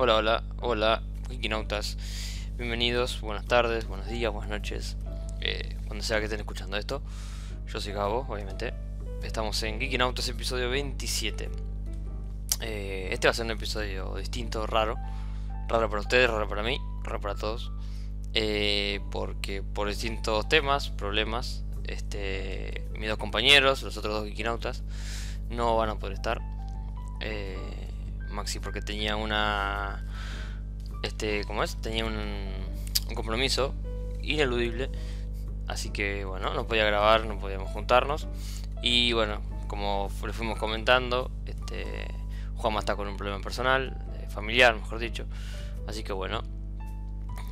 Hola, hola, hola, Wikinautas. Bienvenidos, buenas tardes, buenos días, buenas noches, eh, cuando sea que estén escuchando esto. Yo soy Gabo, obviamente. Estamos en Geekinautas episodio 27. Eh, este va a ser un episodio distinto, raro. Raro para ustedes, raro para mí, raro para todos. Eh, porque por distintos temas, problemas, este, mis dos compañeros, los otros dos Geekinautas, no van a poder estar. Eh, Maxi porque tenía una... Este, ¿cómo es? Tenía un, un compromiso ineludible. Así que bueno, no podía grabar, no podíamos juntarnos. Y bueno, como le fuimos comentando, este, Juanma está con un problema personal, eh, familiar, mejor dicho. Así que bueno,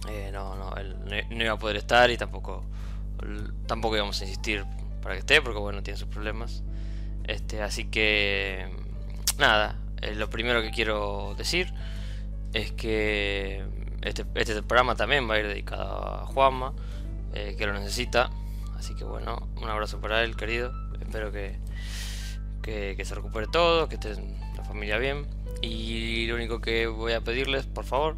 eh, no, no, él no iba a poder estar y tampoco, tampoco íbamos a insistir para que esté, porque bueno, tiene sus problemas. Este, así que nada, lo primero que quiero decir es que este, este programa también va a ir dedicado a Juanma, eh, que lo necesita. Así que bueno, un abrazo para él, querido. Espero que, que, se recupere todo, que esté la familia bien. Y lo único que voy a pedirles, por favor,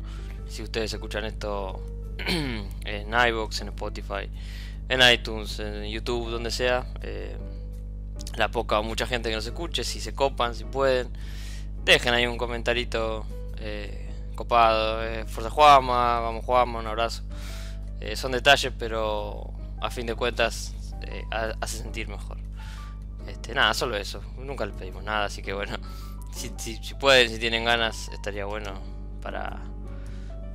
si ustedes escuchan esto en iBox, en Spotify, en iTunes, en YouTube, donde sea, eh, la poca o mucha gente que nos escuche, si se copan, si pueden, dejen ahí un comentarito eh, copado. Eh, Fuerza Juama, vamos Juama, un abrazo. son detalles, pero a fin de cuentas hace sentir mejor. Este, nada, solo eso. Nunca le pedimos nada, así que bueno. Si, pueden, si tienen ganas, estaría bueno para.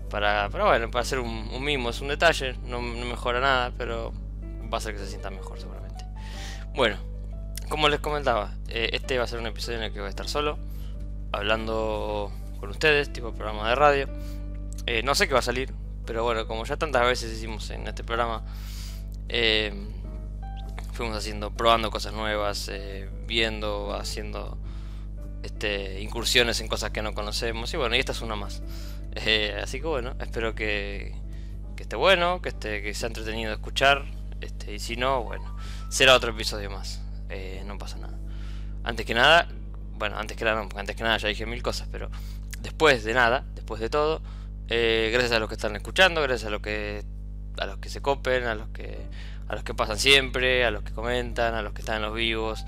Para, para bueno, para hacer un, mimo, es un detalle, no, mejora nada, pero va a hacer que se sienta mejor seguramente. Bueno, como les comentaba, eh, este va a ser un episodio en el que voy a estar solo, hablando con ustedes, tipo programa de radio. Eh, no sé qué va a salir, pero bueno, como ya tantas veces hicimos en este programa, eh, fuimos haciendo, probando cosas nuevas, eh, viendo, haciendo este, incursiones en cosas que no conocemos. Y bueno, y esta es una más. Así que bueno, espero que, que, esté bueno, que, esté, que sea entretenido de escuchar. Este, y si no, bueno, será otro episodio más. No pasa nada. Antes que nada, bueno, antes que nada, no, antes que nada ya dije mil cosas, pero después de nada, después de todo, gracias a los que están escuchando, gracias a los que a los que se copen, a los que a los que pasan siempre, a los que comentan, a los que están en los vivos,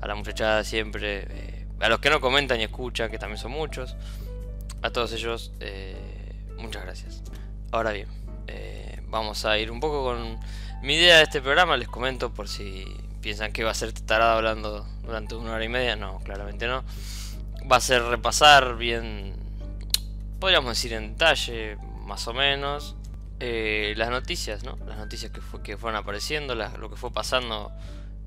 a la muchachada siempre, eh, a los que no comentan y escuchan, que también son muchos. A todos ellos, eh, muchas gracias. Ahora bien, eh, vamos a ir un poco con mi idea de este programa. Les comento por si piensan que va a ser tarada hablando durante una hora y media. No, claramente no. Va a ser repasar bien, podríamos decir en detalle, más o menos, eh, las noticias, ¿no? Las noticias que, que fueron apareciendo, lo que fue pasando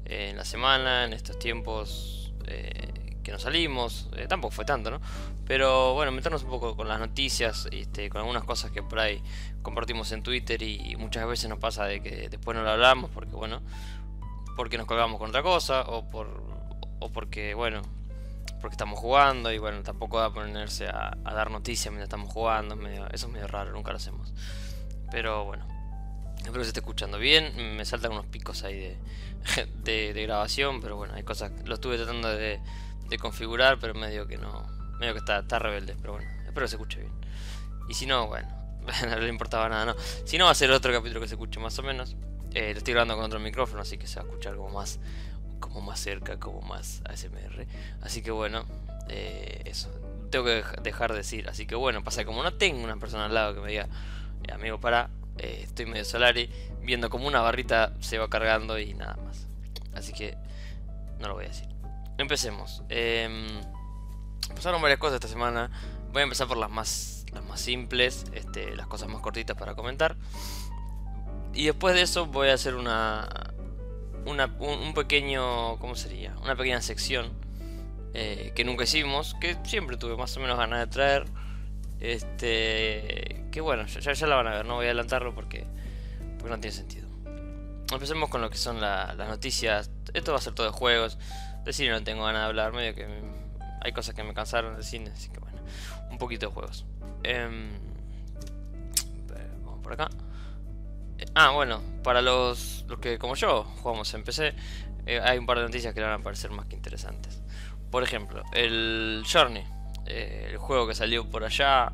eh, en la semana, en estos tiempos eh, que nos salimos, tampoco fue tanto, ¿no? Pero bueno, meternos un poco con las noticias, este, con algunas cosas que por ahí compartimos en Twitter y muchas veces nos pasa de que después no lo hablamos porque, bueno, porque nos colgamos con otra cosa o, por, o porque, bueno, porque estamos jugando y bueno, tampoco va a ponerse a, dar noticias mientras estamos jugando, eso es medio raro, nunca lo hacemos. Pero bueno, espero que se esté escuchando bien. Me saltan unos picos ahí de, de, grabación, pero bueno, hay cosas. Lo estuve tratando de, de, configurar, pero medio que no. Medio que está, está rebelde, pero bueno, espero que se escuche bien. Y si no, bueno, no le importaba nada, ¿no? Si no, va a ser otro capítulo que se escuche más o menos. Eh, lo estoy grabando con otro micrófono, así que se va a escuchar como más, como más cerca, como más ASMR. Así que bueno, eh, eso. Tengo que dejar de decir. Así que bueno, pasa como no tengo una persona al lado que me diga eh, amigo, para, eh, estoy medio solari, viendo como una barrita se va cargando y nada más. Así que no lo voy a decir. Empecemos. Em, pasaron varias cosas esta semana. Voy a empezar por las más, las más simples, este, las cosas más cortitas para comentar. Y después de eso voy a hacer una, una un, pequeño, ¿cómo sería? Una pequeña sección eh, que nunca hicimos, que siempre tuve más o menos ganas de traer. Este, que bueno, ya, ya la van a ver, no voy a adelantarlo porque, porque no tiene sentido. Empecemos con lo que son las noticias. Esto va a ser todo de juegos. De cine no tengo ganas de hablar, medio que hay cosas que me cansaron de cine, así que bueno, un poquito de juegos. Em, vamos por acá. Ah, bueno, para los, los que como yo jugamos en PC, eh, hay un par de noticias que le van a parecer más que interesantes. Por ejemplo, el Journey eh, el juego que salió por allá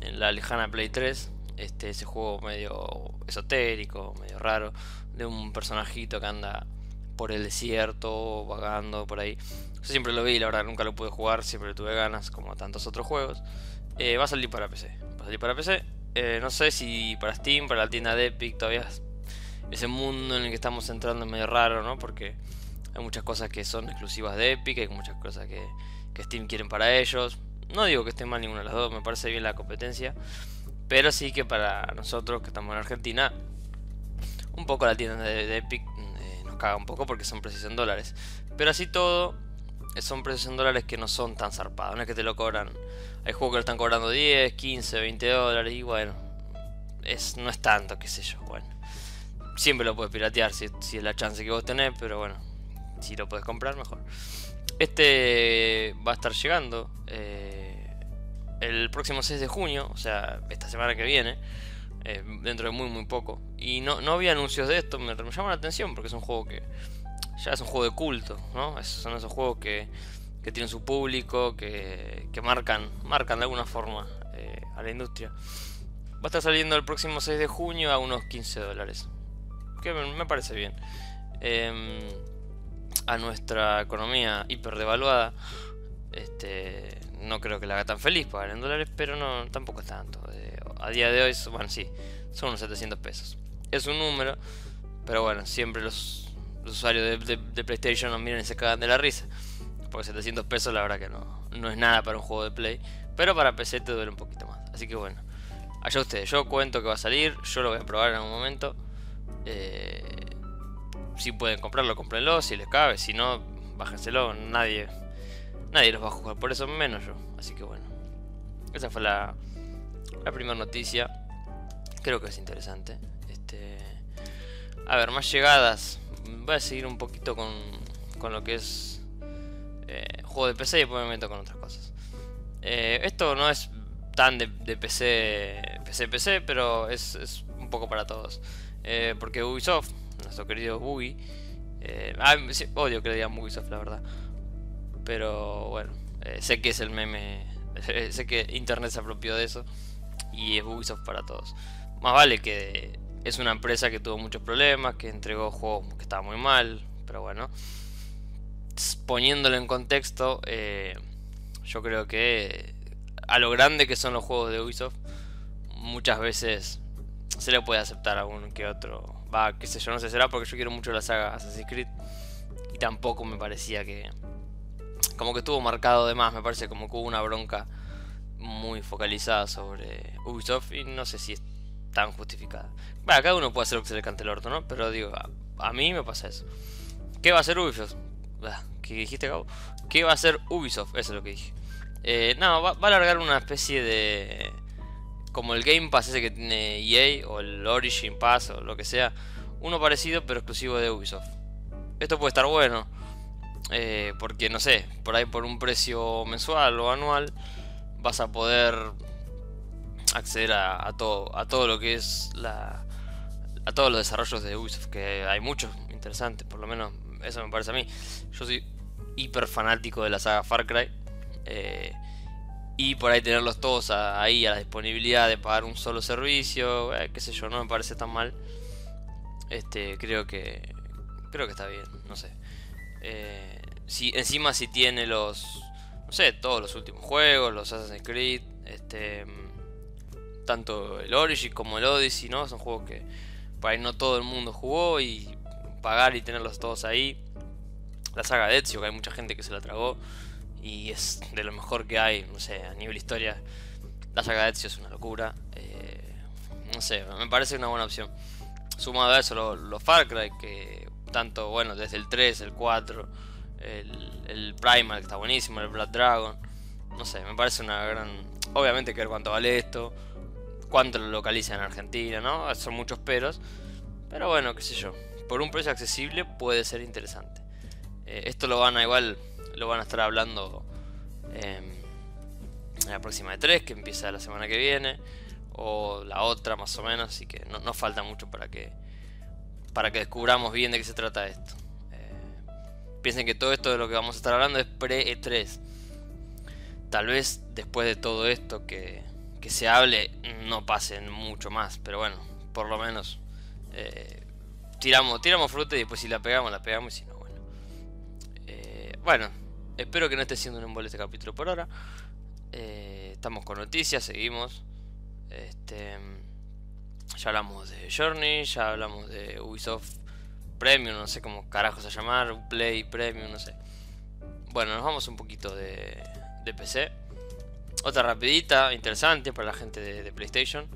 en la lejana Play 3. Este, ese juego medio esotérico, medio raro, de un personajito que anda por el desierto, vagando por ahí. Yo siempre lo vi, la verdad nunca lo pude jugar, siempre tuve ganas, como tantos otros juegos. Eh, va a salir para PC. Va a salir para PC. Eh, no sé si para Steam, para la tienda de Epic, todavía ese mundo en el que estamos entrando es medio raro, ¿no? Porque hay muchas cosas que son exclusivas de Epic, hay muchas cosas que, que Steam quieren para ellos. No digo que esté mal ninguna de las dos, me parece bien la competencia. Pero sí que para nosotros que estamos en Argentina, un poco la tienda de, Epic eh, nos caga un poco porque son precios en dólares. Pero así todo, son precios en dólares que no son tan zarpados, no es que te lo cobran. Hay juegos que lo están cobrando 10, 15, 20 dólares y bueno, es, no es tanto, qué sé yo, bueno. Siempre lo puedes piratear si, es la chance que vos tenés, pero bueno, si lo puedes comprar, mejor. Este va a estar llegando eh, el próximo 6 de junio, o sea, esta semana que viene, eh, dentro de muy, muy poco. Y no, no había anuncios de esto, me, me llama la atención porque es un juego que ya es un juego de culto, ¿no? son esos juegos que, que tienen su público, que, que marcan, marcan de alguna forma eh, a la industria. Va a estar saliendo el próximo 6 de junio a unos 15 dólares. Que me, parece bien. Em, a nuestra economía hiper devaluada, este, no creo que la haga tan feliz pagar en dólares, pero no, tampoco es tanto. Eh, a día de hoy, bueno, sí, son unos 700 pesos. Es un número, pero bueno, siempre los usuarios de, PlayStation nos miran y se cagan de la risa. Porque 700 pesos la verdad que no, no es nada para un juego de Play. Pero para PC te duele un poquito más. Así que bueno, allá ustedes. Yo cuento que va a salir. Yo lo voy a probar en algún momento. Eh, si pueden comprarlo, cómprenlo. Si les cabe. Si no, bájenselo. Nadie, nadie los va a jugar. Por eso menos yo. Así que bueno. Esa fue la, la primera noticia. Creo que es interesante. Este, a ver, más llegadas voy a seguir un poquito con, con lo que es eh, juego de PC y después me meto con otras cosas. Eh, esto no es tan de, PC, PC, PC, pero es, es un poco para todos. Eh, porque Ubisoft, nuestro querido Ubi, ah, odio que le digan Ubisoft, la verdad. Pero bueno, sé que es el meme, sé que Internet se apropió de eso y es Ubisoft para todos. Más vale que es una empresa que tuvo muchos problemas, que entregó juegos que estaban muy mal, pero bueno. Poniéndolo en contexto, eh, yo creo que a lo grande que son los juegos de Ubisoft, muchas veces se le puede aceptar a uno que otro. Va, qué sé yo, no sé, será porque yo quiero mucho la saga Assassin's Creed. Y tampoco me parecía que. Como que estuvo marcado de más, me parece como que hubo una bronca muy focalizada sobre Ubisoft. Y no sé si es tan justificada. Bueno, cada uno puede hacer lo que se le cante el orto, ¿no? Pero digo, a, mí me pasa eso. ¿Qué va a hacer Ubisoft? ¿Qué dijiste, Gabo? ¿Qué va a hacer Ubisoft? Eso es lo que dije. Eh, no, va, a largar una especie de. Como el Game Pass ese que tiene EA, o el Origin Pass, o lo que sea. Uno parecido, pero exclusivo de Ubisoft. Esto puede estar bueno. Eh, porque no sé, por ahí por un precio mensual o anual vas a poder acceder a, todo, a todo lo que es la, a todos los desarrollos de Ubisoft, que hay muchos interesantes, por lo menos eso me parece a mí. Yo soy hiper fanático de la saga Far Cry. Eh, y por ahí tenerlos todos ahí a la disponibilidad de pagar un solo servicio, eh, qué sé yo, no me parece tan mal. Este, creo que creo que está bien, no sé. Eh, si encima si tiene los no sé, todos los últimos juegos, los Assassin's Creed, este tanto el Origin como el Odyssey, ¿no? Son juegos que por ahí no todo el mundo jugó y pagar y tenerlos todos ahí. La saga de Ezio, que hay mucha gente que se la tragó y es de lo mejor que hay, no sé, a nivel historia. La saga de Ezio es una locura. Eh, no sé, me parece una buena opción. Sumado a eso, los Far Cry, que tanto, bueno, desde el 3, el 4, el, el Primal, que está buenísimo, el Blood Dragon. No sé, me parece una gran... Obviamente que ver cuánto vale esto cuánto lo localiza en Argentina, ¿no? Son muchos peros. Pero bueno, qué sé yo. Por un precio accesible puede ser interesante. Eh, esto lo van a igual, lo van a estar hablando en la próxima de 3, que empieza la semana que viene. O la otra más o menos. Así que no, falta mucho para que, para que descubramos bien de qué se trata esto. Eh, piensen que todo esto de lo que vamos a estar hablando es pre-E3. Tal vez después de todo esto que, que se hable no pasen mucho más, pero bueno, por lo menos eh, tiramos, tiramos fruta y después si la pegamos, la pegamos y si no, bueno. Eh, bueno, espero que no esté siendo un embole este capítulo por ahora. Eh, estamos con noticias, seguimos. Este, ya hablamos de Journey, ya hablamos de Ubisoft Premium, no sé cómo carajos a llamar, Play Premium, no sé. Bueno, nos vamos un poquito de, de PC. Otra rapidita, interesante para la gente de, PlayStation,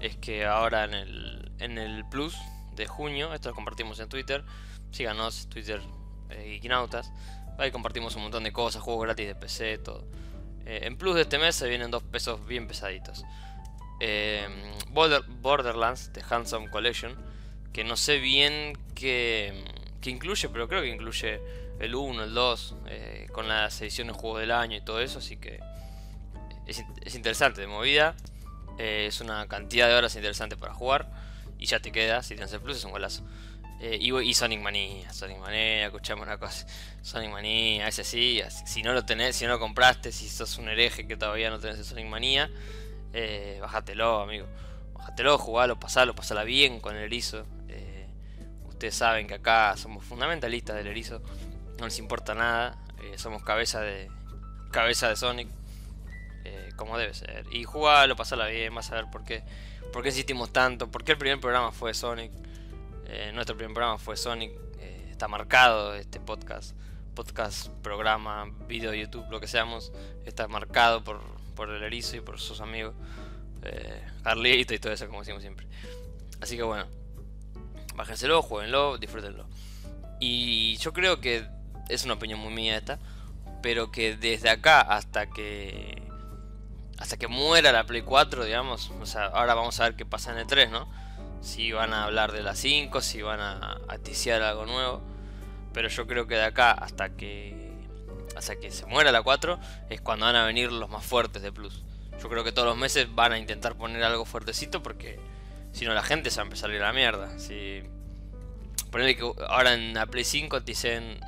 es que ahora en el, en el Plus de junio, esto lo compartimos en Twitter, síganos, Twitter eh, ahí compartimos un montón de cosas, juegos gratis de PC, todo. Eh, en Plus de este mes se vienen dos pesos bien pesaditos. Eh, Borderlands de Handsome Collection, que no sé bien qué, incluye, pero creo que incluye el 1, el 2, eh, con las ediciones juegos del año y todo eso, así que es, interesante de movida, es una cantidad de horas interesante para jugar y ya te queda, si tienes el plus es un golazo. Eh, y, Sonic Mania, Sonic Mania, escuchamos una cosa, Sonic Mania, ese sí, si no lo tenés, si no lo compraste, si sos un hereje que todavía no tenés el Sonic Mania, eh, bájatelo, amigo. Bájatelo, jugalo, pasalo, pasala bien con el erizo. Eh, ustedes saben que acá somos fundamentalistas del erizo, no les importa nada, somos cabeza de cabeza de Sonic. Eh, como debe ser. Y jugarlo, pasarla bien, vas a ver por qué, por qué insistimos tanto, por qué el primer programa fue Sonic. Eh, nuestro primer programa fue Sonic. Eh, está marcado este podcast, podcast, programa, video, YouTube, lo que seamos. Está marcado por, por el erizo y por sus amigos. Carlito y todo eso, como decimos siempre. Así que bueno, bájenselo, jueguenlo, disfrútenlo. Y yo creo que es una opinión muy mía esta, pero que desde acá hasta que hasta que muera la Play 4, digamos. O sea, ahora vamos a ver qué pasa en el 3, ¿no? Si van a hablar de la 5, si van a, a algo nuevo. Pero yo creo que de acá hasta que hasta que se muera la 4 es cuando van a venir los más fuertes de Plus. Yo creo que todos los meses van a intentar poner algo fuertecito porque si no la gente se va a empezar a ir a la mierda. Si ponele que ahora en la Play 5 dicen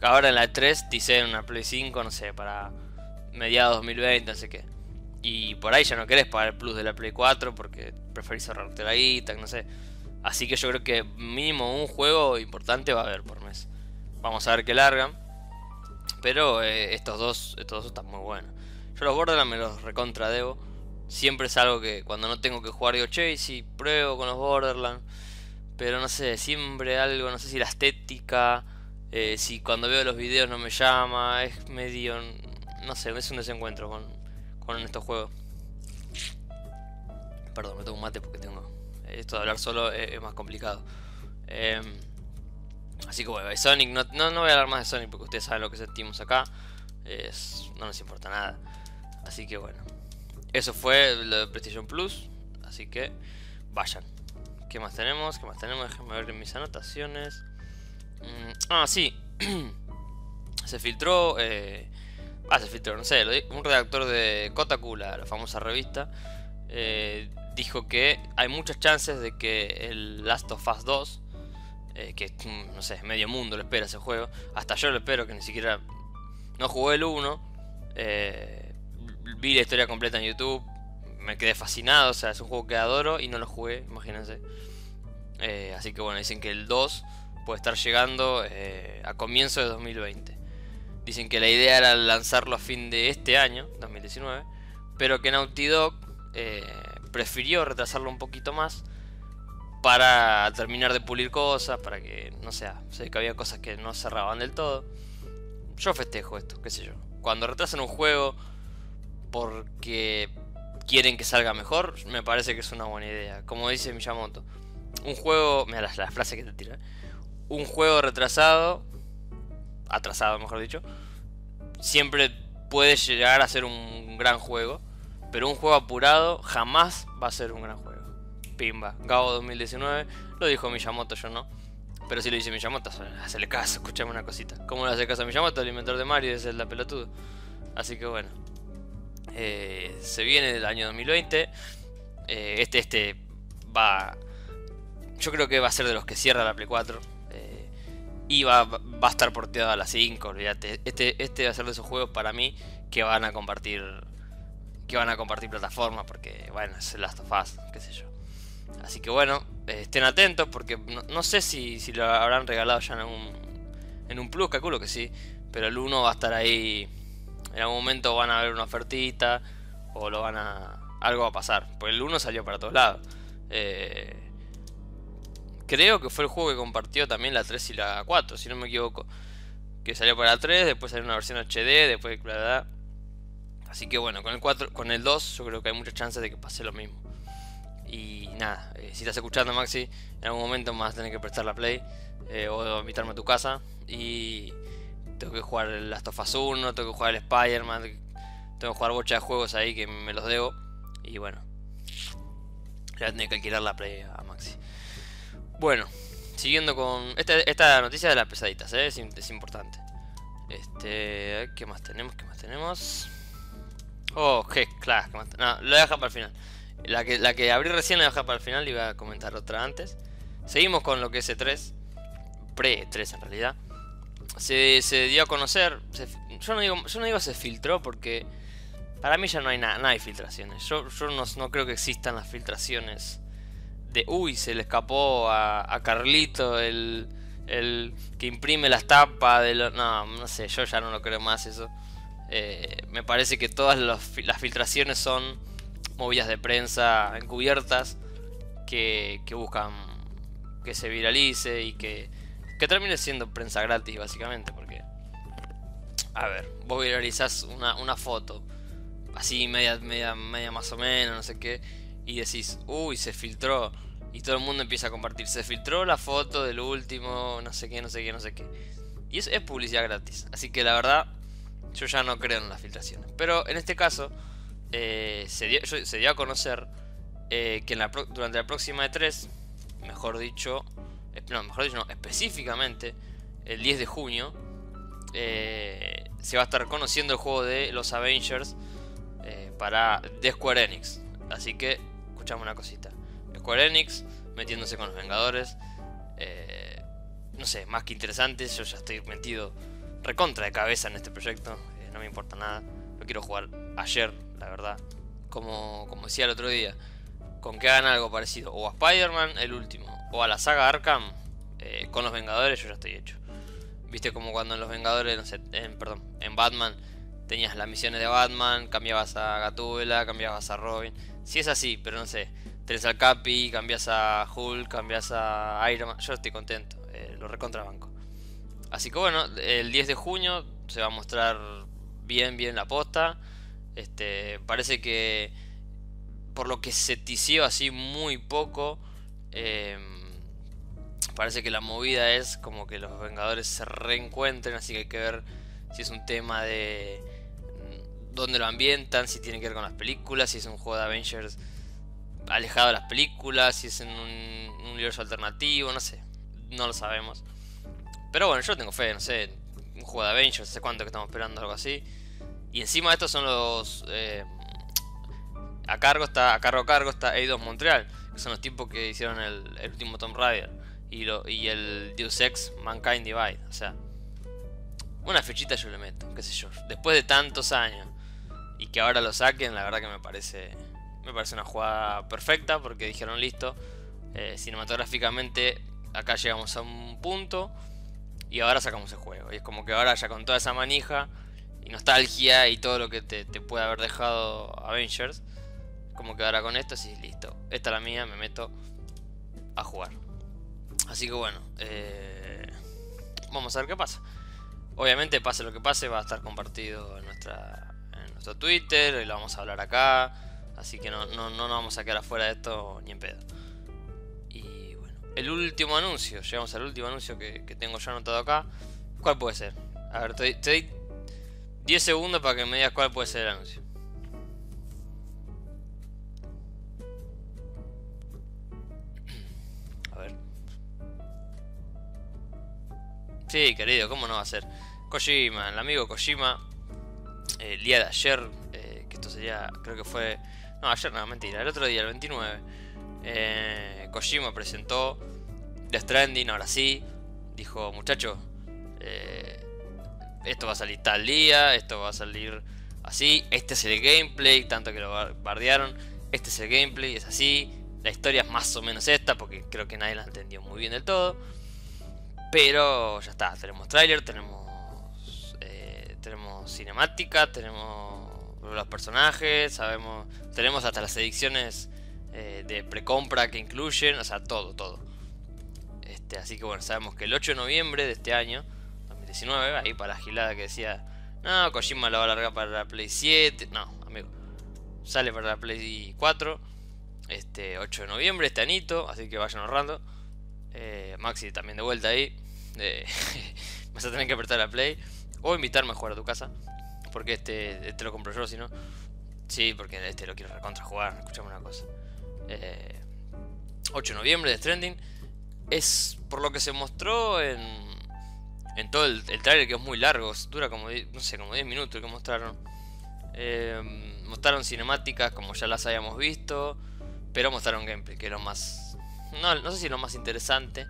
Ahora en la 3 dicen una Play 5, no sé, para mediados 2020, no sé qué. Y por ahí ya no querés pagar el plus de la Play 4 porque preferís ahorrarte la guita, no sé. Así que yo creo que mínimo un juego importante va a haber por mes. Vamos a ver qué largan. Pero eh, estos, dos, estos dos están muy buenos. Yo los Borderlands me los recontra debo. Siempre es algo que cuando no tengo que jugar digo, che, si pruebo con los Borderlands. Pero no sé, siempre algo, no sé si la estética, eh, si cuando veo los videos no me llama, es medio no sé, es un desencuentro con, con estos juegos. Perdón, me tengo un mate porque tengo. Esto de hablar solo es, más complicado. Em, así que bueno, Sonic, no, no, voy a hablar más de Sonic porque ustedes saben lo que sentimos acá. Es, no nos importa nada. Así que bueno. Eso fue lo de PlayStation Plus. Así que vayan. ¿Qué más tenemos? ¿Qué más tenemos? Déjenme ver mis anotaciones. Mm, ah, sí. Se filtró eh, Ah, se filtró, no sé, un redactor de Kotaku, la, famosa revista, eh, dijo que hay muchas chances de que el Last of Us 2, eh, que no sé, medio mundo le espera ese juego, hasta yo lo espero, que ni siquiera no jugué el 1, eh, vi la historia completa en YouTube, me quedé fascinado, o sea, es un juego que adoro y no lo jugué, imagínense. así que bueno, dicen que el 2 puede estar llegando a comienzo de 2020. Dicen que la idea era lanzarlo a fin de este año, 2019, pero que Naughty Dog eh, prefirió retrasarlo un poquito más para terminar de pulir cosas, para que, no sea, sé que había cosas que no cerraban del todo. Yo festejo esto, qué sé yo. Cuando retrasan un juego porque quieren que salga mejor, me parece que es una buena idea. Como dice Miyamoto, un juego, mira la, la frase que te tira, un juego retrasado atrasado mejor dicho, siempre puede llegar a ser un gran juego, pero un juego apurado jamás va a ser un gran juego. Pimba, Gabo 2019, lo dijo Miyamoto, yo no. Pero si lo dice Miyamoto, hazle caso, escuchame una cosita. ¿Cómo le hace caso a Miyamoto? El inventor de Mario es el pelotudo. Así que bueno. Eh, se viene el año 2020. Eh, este, este va. Yo creo que va a ser de los que cierra la Play 4 Y va, a estar porteado a las 5, olvídate. Este, este va a ser de esos juegos para mí que van a compartir. Que van a compartir plataformas. Porque, bueno, es el Last of Us, qué sé yo. Así que bueno, estén atentos porque no, sé si, si, lo habrán regalado ya en un, en un plus, calculo que sí. Pero el 1 va a estar ahí. En algún momento van a ver una ofertita. O lo van a. Algo va a pasar. Porque el 1 salió para todos lados. Eh, Creo que fue el juego que compartió también la 3 y la 4, si no me equivoco. Que salió para la 3, después salió una versión HD, después bla, Así que bueno, con el 4, con el 2 yo creo que hay muchas chances de que pase lo mismo. Y nada, eh, si estás escuchando Maxi, en algún momento me vas a tener que prestar la Play eh, o invitarme a tu casa y tengo que jugar el Last of Us 1, tengo que jugar el Spider-Man, tengo que jugar bocha de juegos ahí que me los debo y bueno, voy a tener que alquilar la Play a Maxi. Bueno, siguiendo con. Esta, noticia de las pesaditas, ¿eh? es, importante. Este. ¿Qué más tenemos? ¿Qué más tenemos? Oh, qué claro. No, lo voy a dejar para el final. La que, la que abrí recién la voy a dejar para el final y voy a comentar otra antes. Seguimos con lo que es E3. Pre-3 en realidad. Se, se, dio a conocer. yo, no digo, yo no digo se filtró porque. Para mí ya no hay nada, no hay filtraciones. Yo, yo no, no creo que existan las filtraciones de uy, se le escapó a, Carlito el, el, que imprime las tapas de los... No, no sé, yo ya no lo creo más eso. Eh, me parece que todas las filtraciones son movidas de prensa encubiertas que, que buscan que se viralice y que, que termine siendo prensa gratis básicamente porque a ver vos viralizás una, una foto así media, media, media más o menos no sé qué y decís, uy, se filtró. Y todo el mundo empieza a compartir. Se filtró la foto del último, no sé qué, no sé qué, no sé qué. Y eso es publicidad gratis. Así que la verdad, yo ya no creo en las filtraciones. Pero en este caso, eh, se, dio, a conocer eh, que durante la próxima E3, mejor dicho, no, mejor dicho, no, específicamente, el 10 de junio, eh, se va a estar conociendo el juego de los Avengers para The Square Enix. Así que una cosita. Square Enix metiéndose con los Vengadores. Eh, no sé, más que interesante. Yo ya estoy metido recontra de cabeza en este proyecto. Eh, no me importa nada. Lo quiero jugar ayer, la verdad. Como, como decía el otro día. Con que hagan algo parecido. O a Spider-Man, el último. O a la saga Arkham. Eh, con los Vengadores yo ya estoy hecho. Viste como cuando en los Vengadores, no sé, en, perdón, en Batman tenías las misiones de Batman, cambiabas a Gatúbela, cambiabas a Robin. Si es así, pero no sé. Tenés al Capi, cambias a Hulk, cambias a Iron Man. Yo estoy contento, eh, lo recontrabanco. Así que bueno, el 10 de junio se va a mostrar bien, bien la posta. Este, parece que por lo que se tició así muy poco, em, parece que la movida es como que los Vengadores se reencuentren, así que hay que ver si es un tema de dónde lo ambientan, si tiene que ver con las películas, si es un juego de Avengers alejado de las películas, si es en un, universo alternativo, no sé, no lo sabemos. Pero bueno, yo tengo fe, no sé, un juego de Avengers, sé cuánto que estamos esperando, algo así. Y encima de estos son los... Eh, a cargo está, a cargo a cargo está Eidos Montreal, que son los tipos que hicieron el, último Tomb Raider y, lo, y el Deus Ex Mankind Divide. O sea, una fechita yo le meto, qué sé yo. Después de tantos años, y que ahora lo saquen, la verdad que me parece me parece una jugada perfecta porque dijeron listo, eh, cinematográficamente acá llegamos a un punto y ahora sacamos el juego. Y es como que ahora ya con toda esa manija y nostalgia y todo lo que te, puede haber dejado Avengers, como que ahora con esto sí, listo. Esta es la mía, me meto a jugar. Así que bueno, eh, vamos a ver qué pasa. Obviamente, pase lo que pase, va a estar compartido en nuestra nuestro Twitter, y lo vamos a hablar acá. Así que no, no, no nos vamos a quedar afuera de esto ni en pedo. Y bueno, el último anuncio, llegamos al último anuncio que, tengo ya anotado acá. ¿Cuál puede ser? A ver, te, te doy 10 segundos para que me digas cuál puede ser el anuncio. A ver. Sí, querido, ¿cómo no va a ser? Kojima, el amigo Kojima eh, el día de ayer, eh, que esto sería, creo que fue, no, ayer no, mentira, el otro día, el 29, eh, Kojima presentó The Stranding, ahora sí, dijo, muchachos, Eh, esto va a salir tal día, esto va a salir así, este es el gameplay, tanto que lo bardearon, este es el gameplay, es así, la historia es más o menos esta, porque creo que nadie la entendió muy bien del todo. Pero ya está, tenemos trailer, tenemos, tenemos cinemática, tenemos los personajes, sabemos, tenemos hasta las ediciones eh, de precompra que incluyen, o sea, todo, todo. Este, así que bueno, sabemos que el 8 de noviembre de este año, 2019, ahí para la gilada que decía, no, Kojima lo va a largar para la Play 7, no, amigo, sale para la Play 4, este 8 de noviembre, este anito, así que vayan ahorrando. Eh, Maxi también de vuelta ahí. Vas a tener que apretar la play. O invitarme a jugar a tu casa. Porque este, este lo compro yo, si no. Sí, porque este lo quiero recontra jugar. Escuchame una cosa. 8 eh, de noviembre de Stranding. Es por lo que se mostró en, en todo el, trailer que es muy largo. Dura como, no sé, como 10 minutos que mostraron. mostraron cinemáticas como ya las habíamos visto. Pero mostraron gameplay, que es lo más... No, no sé si lo más interesante.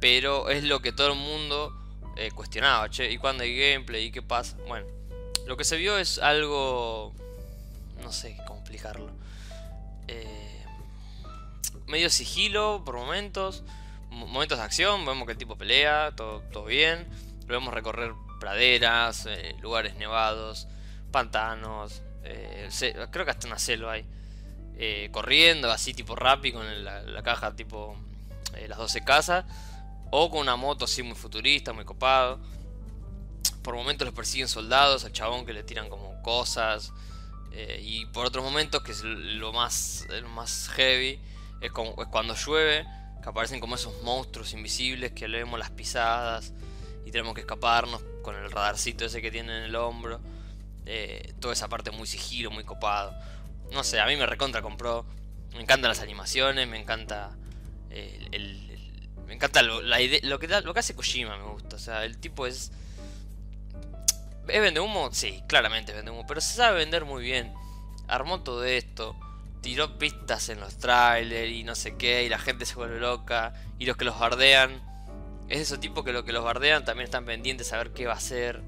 Pero es lo que todo el mundo eh, cuestionaba. Che, ¿y cuándo hay gameplay? ¿Y qué pasa? Bueno, lo que se vio es algo... No sé cómo explicarlo. Eh, medio sigilo por momentos. Momentos de acción. Vemos que el tipo pelea. Todo, todo bien. Lo vemos recorrer praderas, eh, lugares nevados, pantanos. creo que hasta una selva hay. Eh, corriendo, así tipo rápido con la, caja tipo eh, las 12 casas, o con una moto así muy futurista, muy copado. Por momentos los persiguen soldados, al chabón que le tiran como cosas. Eh, y por otros momentos, que es lo más, lo más heavy, es, como, cuando llueve, que aparecen como esos monstruos invisibles que le vemos las pisadas y tenemos que escaparnos con el radarcito ese que tiene en el hombro. toda esa parte muy sigilo, muy copado no sé, a mí me recontra compró. Me encantan las animaciones, me encanta el, me encanta lo, la lo que hace Kojima me gusta, o sea, el tipo es ¿Es vende humo? Sí, claramente vende humo, pero se sabe vender muy bien. Armó todo esto, tiró pistas en los trailers y no sé qué, y la gente se vuelve loca, y los que los bardean, es ese tipo que los que los bardean también están pendientes a ver qué va a hacer.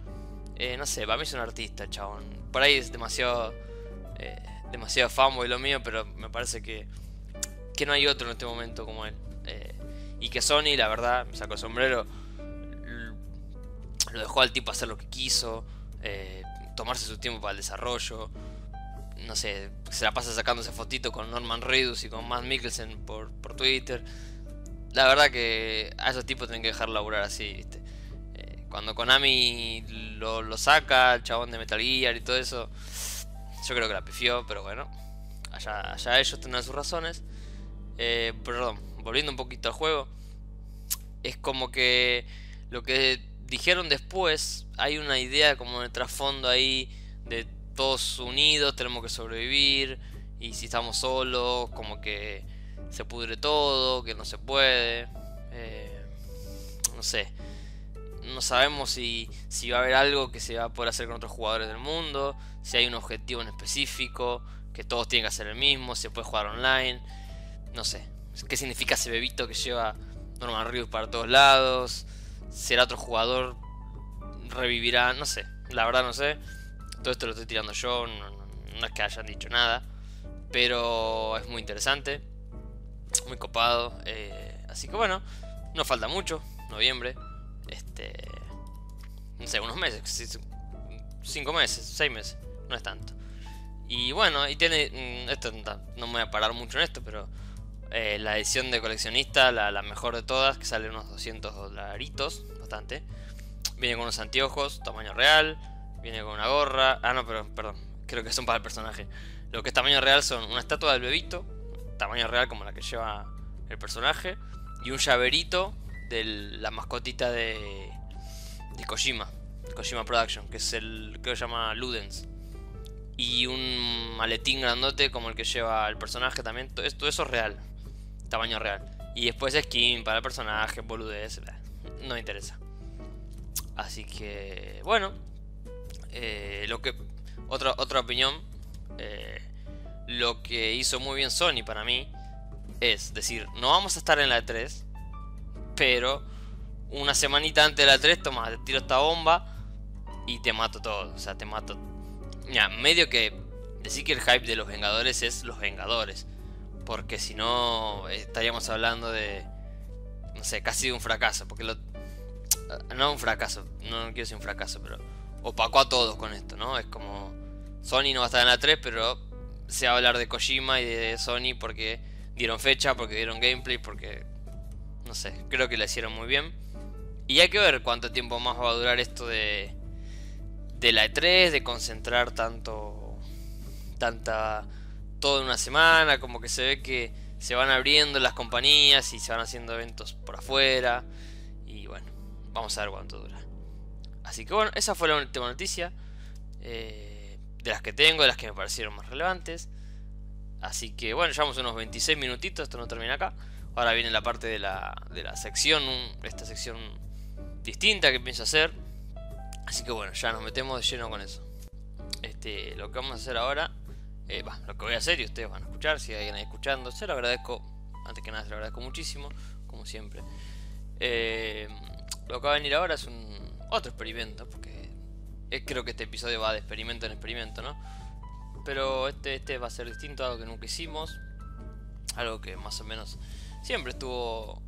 Eh, no sé, para mí es un artista, chabón. Por ahí es demasiado eh, demasiado fanboy lo mío, pero me parece que, que no hay otro en este momento como él. Eh, y que Sony, la verdad, me sacó el sombrero, lo dejó al tipo hacer lo que quiso, eh, tomarse su tiempo para el desarrollo. No sé, se la pasa sacando esa fotito con Norman Reedus y con Matt Mikkelsen por, por Twitter. La verdad que a esos tipos tienen que dejar laburar así, eh, cuando Konami lo, lo saca, el chabón de Metal Gear y todo eso, yo creo que la pifió, pero bueno. Allá, allá ellos tendrán sus razones. Eh, perdón, volviendo un poquito al juego. Es como que lo que dijeron después, hay una idea como de trasfondo ahí de todos unidos, tenemos que sobrevivir. Y si estamos solos, como que se pudre todo, que no se puede. Eh, no sé. No sabemos si, si va a haber algo que se va a poder hacer con otros jugadores del mundo si hay un objetivo en específico, que todos tienen que hacer el mismo, se puede jugar online, no sé. ¿Qué significa ese bebito que lleva Norman Reedus para todos lados? ¿Será otro jugador? ¿Revivirá? No sé, la verdad no sé. Todo esto lo estoy tirando yo, no, es que hayan dicho nada, pero es muy interesante, muy copado. Eh, así que bueno, no falta mucho, noviembre, este, no sé, unos meses, cinco meses, seis meses no es tanto. Y bueno, y tiene. Mm, esto no me voy a parar mucho en esto, pero. Eh, la edición de coleccionista, la, mejor de todas, que sale unos 200 dolaritos, bastante. Viene con unos anteojos, tamaño real. Viene con una gorra. Ah, no, pero perdón. Creo que son para el personaje. Lo que es tamaño real son una estatua del bebito. Tamaño real como la que lleva el personaje. Y un llaverito de la mascotita de, de Kojima. Kojima Production, que es el que se llama Ludens y un maletín grandote como el que lleva el personaje también. Todo eso, es real, tamaño real. Y después skin para el personaje, boludez, no me interesa. Así que, bueno, eh, lo que otra otra opinión, eh, lo que hizo muy bien Sony para mí es decir, no vamos a estar en la E3, pero una semanita antes de la 3, toma, te tiro esta bomba y te mato todo. O sea, te mato. Ya, medio que decir que el hype de los Vengadores es los Vengadores. Porque si no, estaríamos hablando de. No sé, casi de un fracaso. Porque lo. No un fracaso, no quiero decir un fracaso, pero. Opacó a todos con esto, ¿no? Es como. Sony no va a estar en la 3, pero se va a hablar de Kojima y de Sony porque dieron fecha, porque dieron gameplay, porque. No sé, creo que lo hicieron muy bien. Y hay que ver cuánto tiempo más va a durar esto de. De la E3, de concentrar tanto. Tanta todo en una semana, como que se ve que se van abriendo las compañías y se van haciendo eventos por afuera. Y bueno, vamos a ver cuánto dura. Así que bueno, esa fue la última noticia. Eh, de las que tengo, de las que me parecieron más relevantes. Así que bueno, llevamos unos 26 minutitos, esto no termina acá. Ahora viene la parte de la, de la sección, esta sección distinta que pienso hacer. Así que bueno, ya nos metemos de lleno con eso. Este, lo que vamos a hacer ahora eh, lo que voy a hacer y ustedes van a escuchar, si hay alguien ahí escuchando, se lo agradezco, antes que nada se lo agradezco muchísimo, como siempre. Eh, lo que va a venir ahora es un otro experimento, porque creo que este episodio va de experimento en experimento, ¿no? Pero este, este va a ser distinto a algo que nunca hicimos, algo que más o menos siempre estuvo,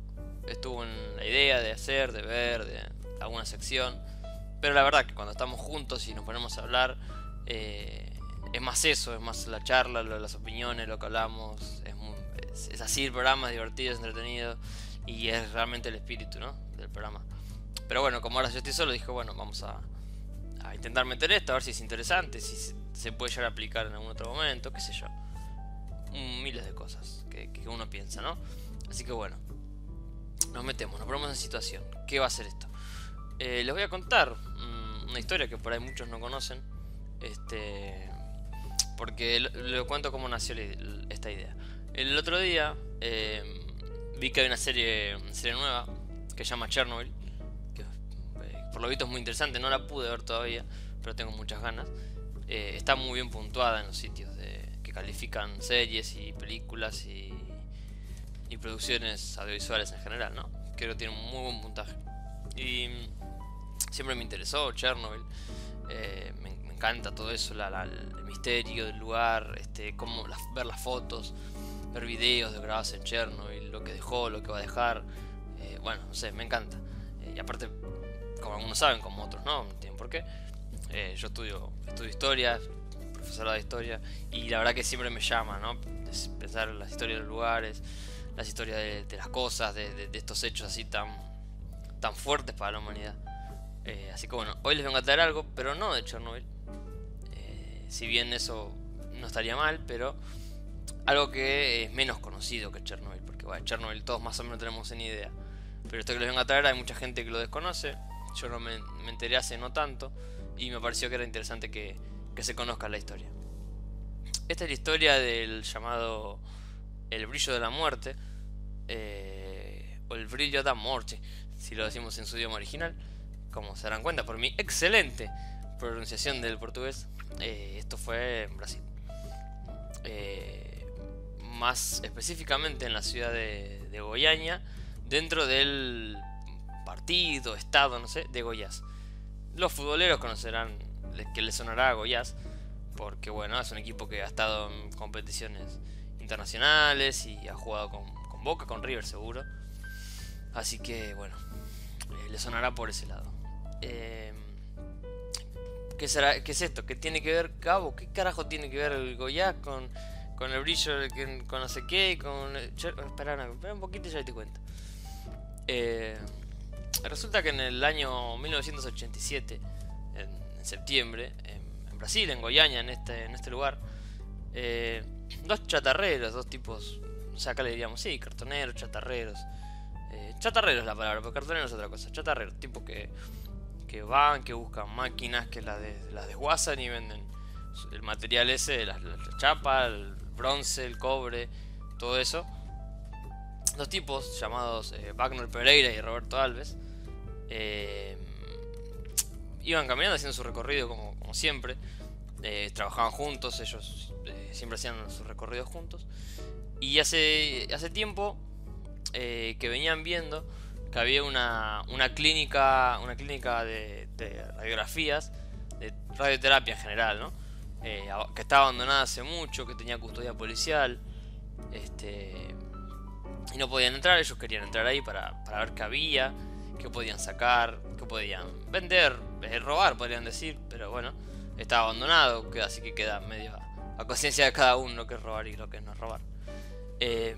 estuvo en la idea de hacer, de ver, de alguna sección. Pero la verdad que cuando estamos juntos y nos ponemos a hablar, eh, es más eso, es más la charla, las opiniones, lo que hablamos. Es, así el programa, es divertido, es entretenido y es realmente el espíritu ¿no? del programa. Pero bueno, como ahora yo estoy solo, dije, bueno, vamos a, intentar meter esto, a ver si es interesante, si se, puede llegar a aplicar en algún otro momento, qué sé yo. miles de cosas que, uno piensa, ¿no? Así que bueno, nos metemos, nos ponemos en situación. ¿Qué va a ser esto? Eh, les voy a contar mm, una historia que por ahí muchos no conocen. Este, porque le cuento cómo nació esta idea. El otro día eh, vi que hay una serie, serie nueva que se llama Chernobyl, que eh, por lo visto es muy interesante, no la pude ver todavía, pero tengo muchas ganas. Eh, está muy bien puntuada en los sitios de, que califican series y películas y, producciones audiovisuales en general, ¿no? Creo que tiene un muy buen puntaje. Y siempre me interesó Chernobyl. Encanta todo eso, el misterio del lugar, este, cómo ver las fotos, ver videos de grabados en Chernobyl, lo que dejó, lo que va a dejar. Eh, bueno, no sé, me encanta. Eh, y aparte, como algunos saben, como otros no, no tienen por qué. Eh, yo estudio, estudio historia, profesor de historia, y la verdad que siempre me llama, ¿no? Pensar en las historias de los lugares, las historias de, las cosas, de, de, estos hechos así tan, tan fuertes para la humanidad. así que bueno, hoy les vengo a traer algo, pero no de Chernobyl, si bien eso no estaría mal, pero algo que es menos conocido que Chernobyl, porque bueno, Chernobyl todos más o menos tenemos en idea. Pero esto que les vengo a traer hay mucha gente que lo desconoce, yo no me, enteré hace no tanto y me pareció que era interesante que, se conozca la historia. Esta es la historia del llamado El brillo de la muerte, eh, o el brillo da muerte, si lo decimos en su idioma original, como se darán cuenta por mi excelente pronunciación del portugués. Eh, esto fue en Brasil. Eh, más específicamente en la ciudad de, de Goiânia, dentro del partido, estado, no sé, de Goiás. Los futboleros conocerán que les sonará a Goiás, porque bueno, es un equipo que ha estado en competiciones internacionales y ha jugado con, Boca, con River seguro. Así que bueno, eh, le sonará por ese lado. Eh, ¿Qué, será, ¿Qué es esto? ¿Qué tiene que ver Cabo? ¿Qué carajo tiene que ver el Goya con, con el brillo, con no sé qué? Con espera, un poquito y ya te cuento. Eh, resulta que en el año 1987, en, septiembre, en, Brasil, en Goiânia, en este, en este lugar, eh, dos chatarreros, dos tipos, o sea, acá le diríamos, sí, cartoneros, chatarreros. Eh, chatarreros es la palabra, pero cartoneros es otra cosa. Chatarreros, tipo que que van, que buscan máquinas que las, de, las y venden el material ese, la, chapa, el bronce, el cobre, todo eso. Dos tipos llamados eh, Wagner Pereira y Roberto Alves eh, iban caminando haciendo su recorrido como, siempre. Eh, trabajaban juntos, ellos siempre hacían sus recorridos juntos. Y hace, hace tiempo que venían viendo que había una, una clínica, una clínica de, radiografías, de radioterapia en general, ¿no? Eh, que estaba abandonada hace mucho, que tenía custodia policial, este, y no podían entrar, ellos querían entrar ahí para, para ver qué había, qué podían sacar, qué podían vender, eh, robar podrían decir, pero bueno, estaba abandonado, así que queda medio a, conciencia de cada uno lo que es robar y lo que no es robar. Eh,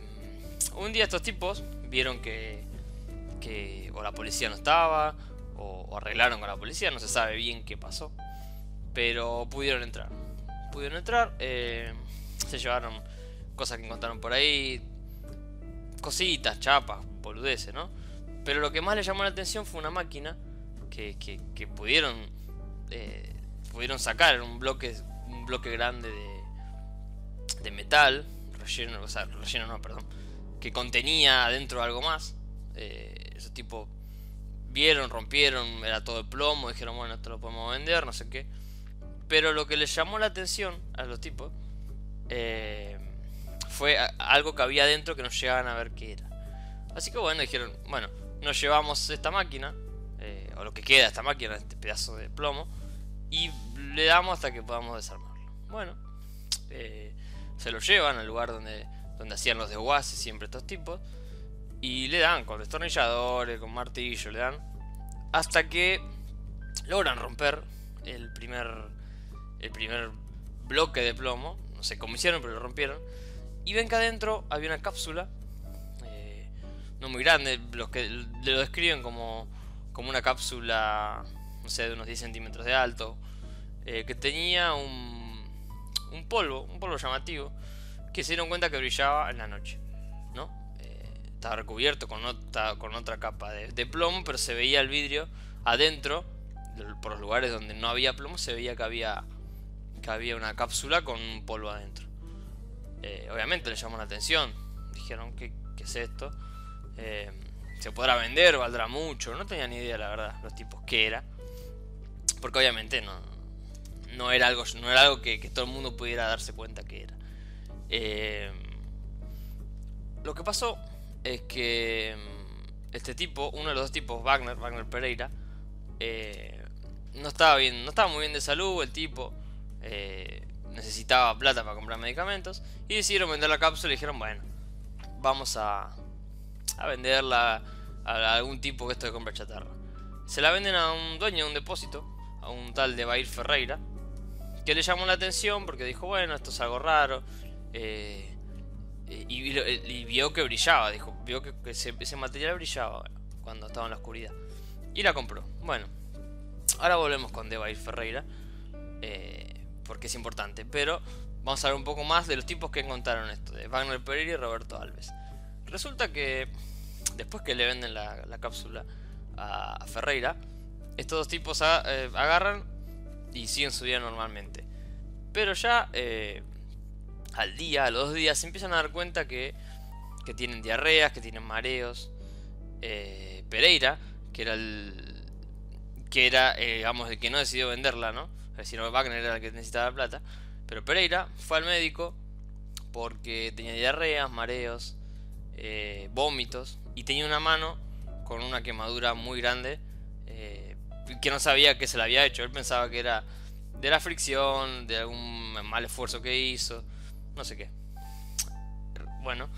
un día estos tipos vieron que, que o la policía no estaba, o, arreglaron con la policía, no se sabe bien qué pasó, pero pudieron entrar. Pudieron entrar, eh, se llevaron cosas que encontraron por ahí, cositas, chapas, boludeces, ¿no? Pero lo que más les llamó la atención fue una máquina que, que, pudieron eh, pudieron sacar un bloque un bloque grande de, de metal relleno, o sea, relleno no, perdón, que contenía adentro algo más. Eh, esos tipos vieron, rompieron, era todo de plomo, dijeron, bueno, esto lo podemos vender, no sé qué. Pero lo que les llamó la atención a los tipos eh, fue algo que había adentro que no llegaban a ver qué era. Así que bueno, dijeron, bueno, nos llevamos esta máquina, eh, o lo que queda de esta máquina, este pedazo de plomo, y le damos hasta que podamos desarmarlo. Bueno, eh, se lo llevan al lugar donde, donde hacían los desguaces siempre estos tipos, y le dan con destornilladores, con martillo, le dan, hasta que logran romper el primer, el primer bloque de plomo, no sé cómo hicieron, pero lo rompieron, y ven que adentro había una cápsula no muy grande, los que lo describen como, como una cápsula, no sé, de unos 10 centímetros de alto, eh, que tenía un, un polvo, un polvo llamativo, que se dieron cuenta que brillaba en la noche, ¿no? Estaba recubierto con otra, con otra capa de, plomo, pero se veía el vidrio adentro, por los lugares donde no había plomo, se veía que había, que había una cápsula con un polvo adentro. Eh, obviamente le llamó la atención, dijeron, ¿qué, qué es esto? Eh, se podrá vender, valdrá mucho. No tenía ni idea, la verdad, los tipos que era. Porque obviamente no, no era algo, no era algo que, todo el mundo pudiera darse cuenta que era. Eh, lo que pasó es que mm, este tipo, uno de los dos tipos, Wagner, Wagner Pereira, eh, no estaba bien, no estaba muy bien de salud, el tipo necesitaba plata para comprar medicamentos y decidieron vender la cápsula y dijeron, bueno, vamos a, a venderla a algún tipo que esto de compra chatarra. Se la venden a un dueño de un depósito, a un tal de Bair Ferreira, que le llamó la atención porque dijo, bueno, esto es algo raro. Eh, y, vio que brillaba, dijo, vio que, ese, material brillaba cuando estaba en la oscuridad. Y la compró. Bueno, ahora volvemos con Debair Ferreira, eh, porque es importante. Pero vamos a hablar un poco más de los tipos que encontraron esto, de Wagner Pereira y Roberto Alves. Resulta que después que le venden la, cápsula a, Ferreira, estos dos tipos eh, agarran y siguen su vida normalmente. Pero ya eh, al día, a los dos días, se empiezan a dar cuenta que, que tienen diarreas, que tienen mareos. Eh, Pereira, que era el. que era, digamos, el que no decidió venderla, ¿no? Decir, Wagner era el que necesitaba plata. Pero Pereira fue al médico porque tenía diarreas, mareos, eh, vómitos y tenía una mano con una quemadura muy grande eh, que no sabía que se la había hecho. Él pensaba que era de la fricción, de algún mal esfuerzo que hizo, no sé qué. Bueno,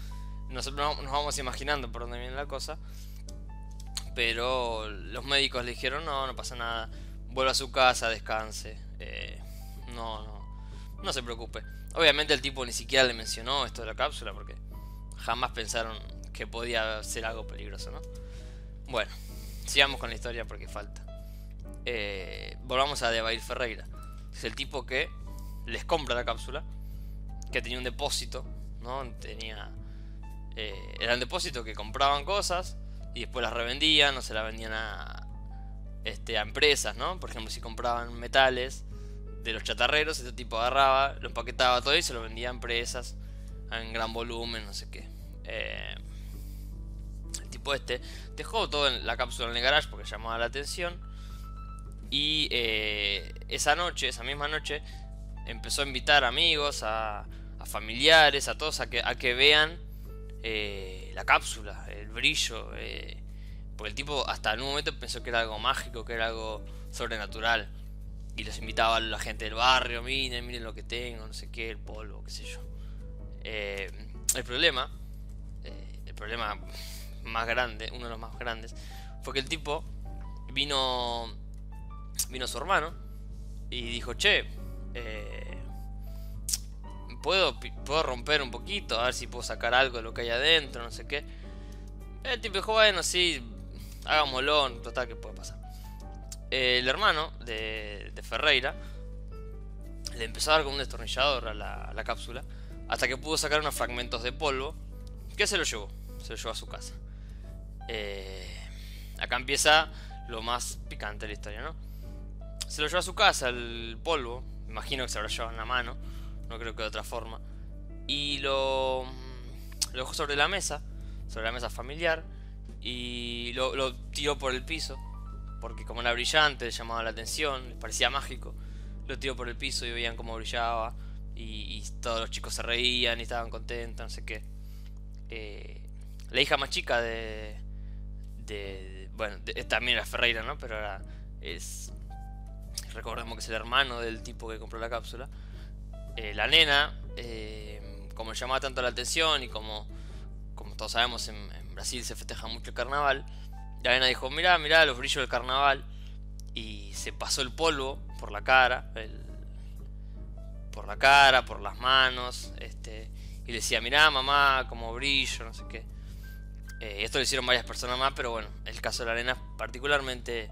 nosotros nos vamos imaginando por dónde viene la cosa. Pero los médicos le dijeron, no, no pasa nada, vuelva a su casa, descanse. Eh, no, no, no se preocupe. Obviamente el tipo ni siquiera le mencionó esto de la cápsula porque jamás pensaron que podía ser algo peligroso, ¿no? Bueno, sigamos con la historia porque falta. Eh, volvamos a Debair Ferreira. Es el tipo que les compra la cápsula, que tenía un depósito, ¿no? Tenía... Eh, era un depósito que compraban cosas y después las revendían o se las vendían a, este, a empresas, ¿no? Por ejemplo, si compraban metales de los chatarreros, este tipo agarraba, lo empaquetaba todo y se lo vendía a empresas en gran volumen, no sé qué. Eh, el tipo este dejó todo en la cápsula en el garage porque llamaba la atención. Y eh, esa noche, esa misma noche, empezó a invitar amigos, a, familiares, a todos a que, a que vean eh, la cápsula, el brillo. Porque el tipo hasta en un momento pensó que era algo mágico, que era algo sobrenatural. Y los invitaba a la gente del barrio, miren, miren lo que tengo, no sé qué, el polvo, qué sé yo. Eh, el problema, eh, el problema más grande, uno de los más grandes, fue que el tipo vino, vino su hermano y dijo, che, eh, ¿puedo, puedo romper un poquito, a ver si puedo sacar algo de lo que hay adentro, no sé qué. El tipo dijo, bueno, sí, hagámoslo, total, que puede pasar. El hermano de, Ferreira le empezó a dar con un destornillador a la, cápsula hasta que pudo sacar unos fragmentos de polvo que se lo llevó, se lo llevó a su casa. Eh, acá empieza lo más picante de la historia, ¿no? Se lo llevó a su casa el polvo, imagino que se habrá llevado en la mano, no creo que de otra forma, y lo, lo dejó sobre la mesa, sobre la mesa familiar, y lo, lo tiró por el piso porque como era brillante, le llamaba la atención, les parecía mágico. Lo tiró por el piso y veían cómo brillaba. Y, todos los chicos se reían y estaban contentos, no sé qué. Eh, la hija más chica de. de, bueno, también era Ferreira, ¿no? Pero ahora es. Recordemos que es el hermano del tipo que compró la cápsula. Eh, la nena, eh, como llamaba tanto la atención y como, como todos sabemos, en Brasil se festeja mucho el carnaval la nena dijo, mirá, mirá los brillos del carnaval. Y se pasó el polvo por la cara. por la cara, por las manos. Este, y decía, mirá mamá, como brillo, no sé qué. Eh, esto lo hicieron varias personas más, pero bueno, el caso de la arena es particularmente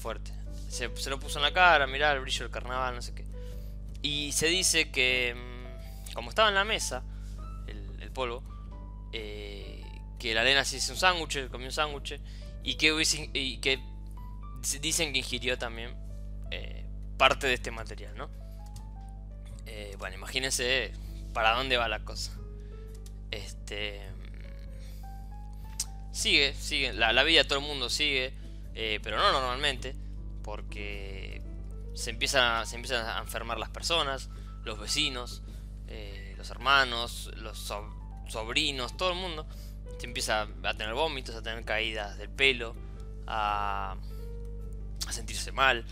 fuerte. Se, lo puso en la cara, mirá el brillo del carnaval, no sé qué. Y se dice que, mm, como estaba en la mesa, el, polvo, eh, que la arena se hizo un sándwich, comió un sándwich y que, y que dicen que ingirió también eh, parte de este material, ¿no? Eh, bueno, imagínense para dónde va la cosa. Este. Sigue, sigue. La, vida de todo el mundo sigue. Pero no normalmente. Porque se empiezan, se empiezan a enfermar las personas, los vecinos, los hermanos, los sobrinos, todo el mundo se empieza a tener vómitos, a tener caídas del pelo, a, a sentirse mal.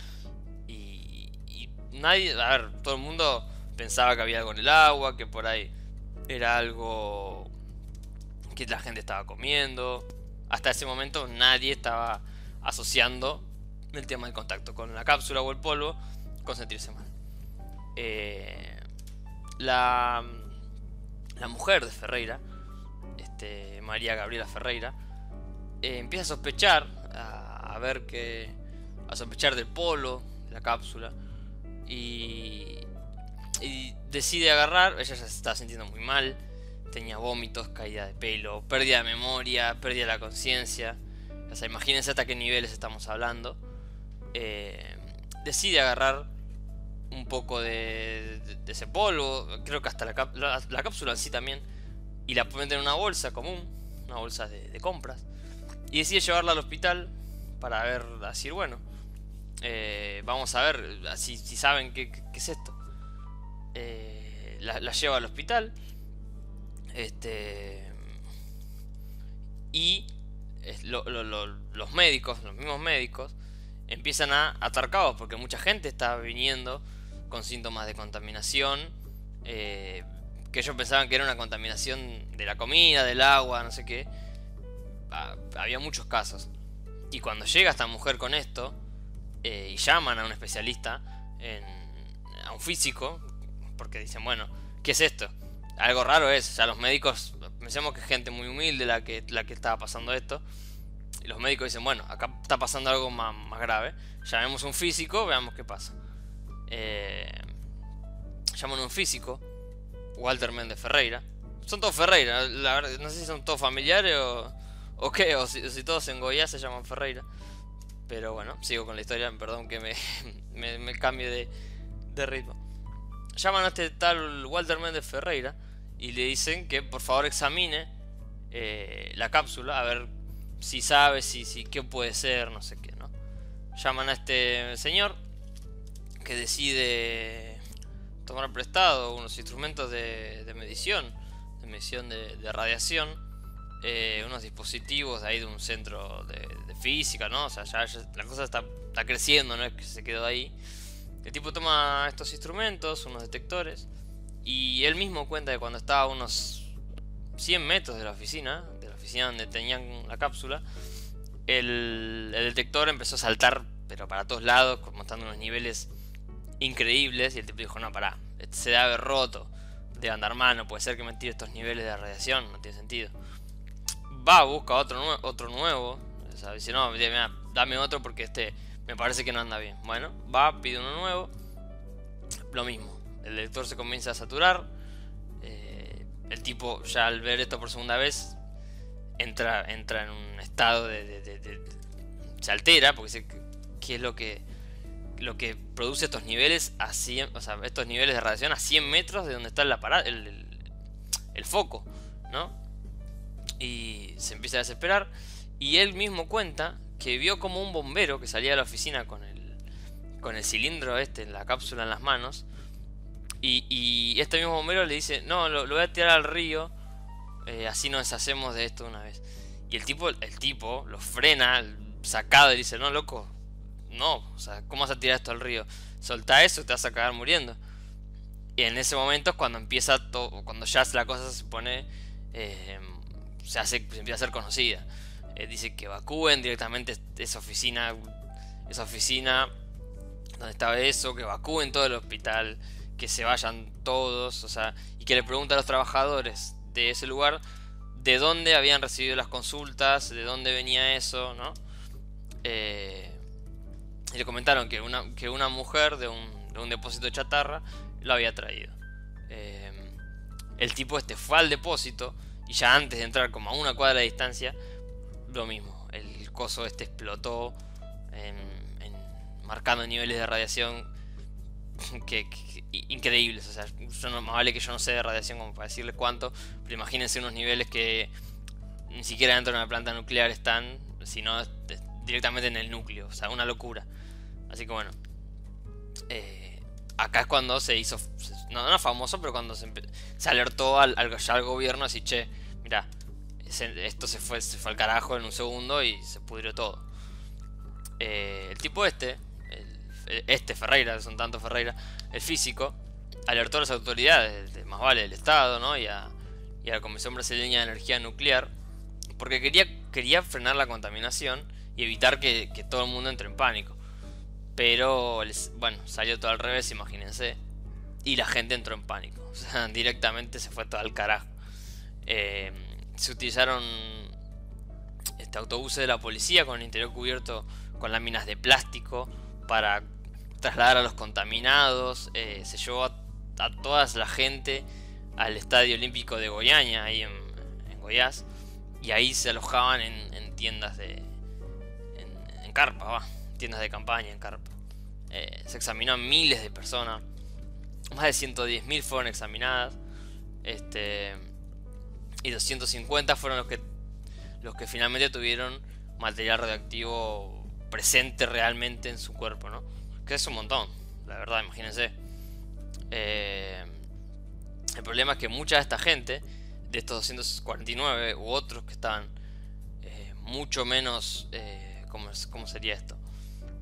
Y, y, nadie, a ver, todo el mundo pensaba que había algo en el agua, que por ahí era algo que la gente estaba comiendo. Hasta ese momento nadie estaba asociando el tema del contacto con la cápsula o el polvo con sentirse mal. Eh, la, mujer de Ferreira este, María Gabriela Ferreira, eh, empieza a sospechar, a, ver que. a sospechar del polo, la cápsula, y. decide agarrar, ella se está sintiendo muy mal, tenía vómitos, caída de pelo, pérdida de memoria, pérdida de la conciencia. O sea, imagínense hasta qué niveles estamos hablando. Eh, decide agarrar un poco de, ese polvo, creo que hasta la, la cápsula en sí también y la meten en una bolsa común, una bolsa de, compras, y decide llevarla al hospital para ver, decir, bueno, eh, vamos a ver si, si saben qué, es esto. Eh, la, lleva al hospital. Este. Y los médicos, los mismos médicos, empiezan a atar cabos porque mucha gente está viniendo con síntomas de contaminación. Eh, que ellos pensaban que era una contaminación de la comida, del agua, no sé qué. Ah, había muchos casos. Y cuando llega esta mujer con esto, eh, y llaman a un especialista, a un físico, porque dicen, bueno, ¿qué es esto? Algo raro es, sea, los médicos, pensemos que es gente muy humilde la que, la que estaba pasando esto. Y los médicos dicen, bueno, acá está pasando algo más, grave. Llamemos a un físico, veamos qué pasa. Eh, llaman a un físico Walter Méndez Ferreira. Son todos Ferreira, la verdad, no sé si son todos familiares o, qué, o si, todos en Goya se llaman Ferreira. Pero bueno, sigo con la historia, perdón que me, me, cambie de, de, ritmo. Llaman a este tal Walter Méndez Ferreira y le dicen que por favor examine eh, la cápsula a ver si sabe, si, si qué puede ser, no sé qué, ¿no? Llaman a este señor que decide tomar prestado unos instrumentos de, medición, de medición de, radiación, eh, unos dispositivos ahí de un centro de, física, ¿no? O sea, ya, la cosa está, está, creciendo, no es que se quedó ahí. El tipo toma estos instrumentos, unos detectores, y él mismo cuenta que cuando estaba a unos 100 metros de la oficina, de donde tenían la cápsula, el, detector empezó a saltar, pero para todos lados, mostrando unos niveles increíbles, y el tipo dijo, no, pará, se debe haber roto, debe andar mal, no puede ser que me tire estos niveles de radiación, no tiene sentido. Va, busca otro, otro nuevo, o dice, no, dame otro porque este me parece que no anda bien. Bueno, va, pide uno nuevo, lo mismo, el lector se comienza a saturar, eh, el tipo ya al ver esto por segunda vez entra, entra en un estado de, se altera porque dice qué es lo que lo que produce estos niveles a 100, o sea, estos niveles de radiación a 100 metros de donde está el, el, el, foco, ¿no? Y se empieza a desesperar y él mismo cuenta que vio como un bombero que salía de la oficina con el, con el cilindro este, en la cápsula en las manos, y, y este mismo bombero le dice, no, lo, voy a tirar al río, eh, así nos deshacemos de esto una vez. Y el tipo, el tipo lo frena, sacado, y dice, no, loco, no, o sea, ¿cómo vas a tirar esto al río? Solta eso, te vas a acabar muriendo. Y en ese momento es cuando empieza todo, cuando ya la cosa se pone, eh, se, hace, empieza a ser conocida. Eh, dice que evacúen directamente esa oficina, esa oficina donde estaba eso, que evacúen todo el hospital, que se vayan todos, o sea, y que le pregunta a los trabajadores de ese lugar de dónde habían recibido las consultas, de dónde venía eso, ¿no? Eh, y le comentaron que una, que una mujer de un, depósito de chatarra lo había traído. Eh, el tipo este fue al depósito y ya antes de entrar como a una cuadra de distancia, lo mismo. El coso este explotó marcando niveles de radiación que, increíbles. O sea, yo no, más vale que yo no sé de radiación como para decirles cuánto, pero imagínense unos niveles que ni siquiera dentro de una planta nuclear están, sino directamente en el núcleo. O sea, una locura. Así que bueno. Eh, acá es cuando se hizo. No, no famoso, pero cuando se, alertó al, al, gobierno así, che, mira, esto se fue, se fue al carajo en un segundo y se pudrió todo. Eh, el tipo este, este Ferreira, son tantos Ferreira, el físico, alertó a las autoridades, de, más vale del Estado, ¿no? Y a, y a la Comisión Brasileña de Energía Nuclear, porque quería, quería frenar la contaminación y evitar que, que todo el mundo entre en pánico. Pero, bueno, salió todo al revés, imagínense. Y la gente entró en pánico. O sea, directamente se fue todo al carajo. Eh, se utilizaron este, autobuses de la policía con el interior cubierto con láminas de plástico para trasladar a los contaminados. Eh, se llevó a, toda la gente al Estadio Olímpico de Goiânia, ahí en, en Goiás. Y ahí se alojaban en, tiendas de... En, en carpa, va tiendas de campaña en carpa. Eh, se examinó a miles de personas. Más de 110.000 fueron examinadas. Este, y 250 fueron los que, los que finalmente tuvieron material radioactivo presente realmente en su cuerpo, ¿no? Que es un montón, la verdad, imagínense. Eh, el problema es que mucha de esta gente, de estos 249 u otros que estaban eh, mucho menos... ¿cómo, ¿Cómo sería esto?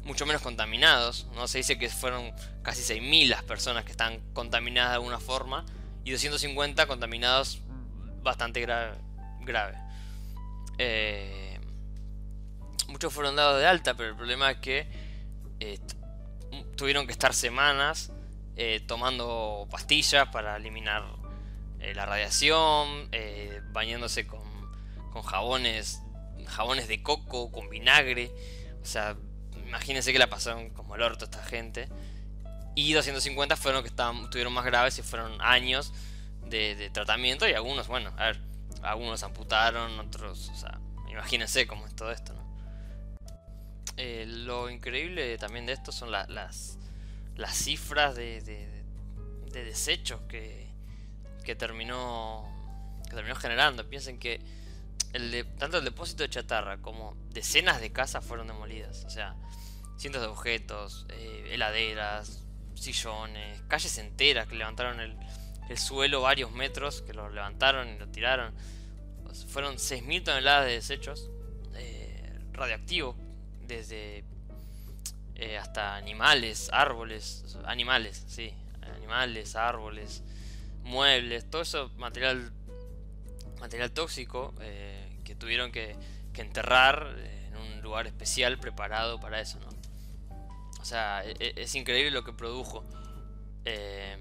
mucho menos contaminados. ¿no? Se dice que fueron casi 6.000 las personas que están contaminadas de alguna forma y 250 contaminados bastante grave. grave. Eh, muchos fueron dados de alta, pero el problema es que eh, tuvieron que estar semanas eh, tomando pastillas para eliminar la radiación, bañándose con, con jabones, jabones de coco, con vinagre. O sea, imagínense que la pasaron como el orto esta gente. Y 250 fueron los que estaban, estuvieron más graves y fueron años de, tratamiento. Y algunos, bueno, a ver, algunos amputaron, otros, o sea, imagínense cómo es todo esto, ¿no? Eh, lo increíble también de esto son las, las cifras de, de, desechos que, que, terminó, que terminó generando. Piensen que el tanto el depósito de chatarra como decenas de casas fueron demolidas. O sea, cientos de objetos, eh, heladeras, sillones, calles enteras que levantaron el, suelo varios metros, que lo levantaron y lo tiraron. fueron 6.000 toneladas de desechos eh, radioactivos, desde eh, hasta animales, árboles, animales, sí, animales, árboles, muebles, todo eso material, material tóxico eh, que tuvieron que, enterrar en un lugar especial preparado para eso, ¿no? O sea, e, e, es, increíble lo que produjo. Eh,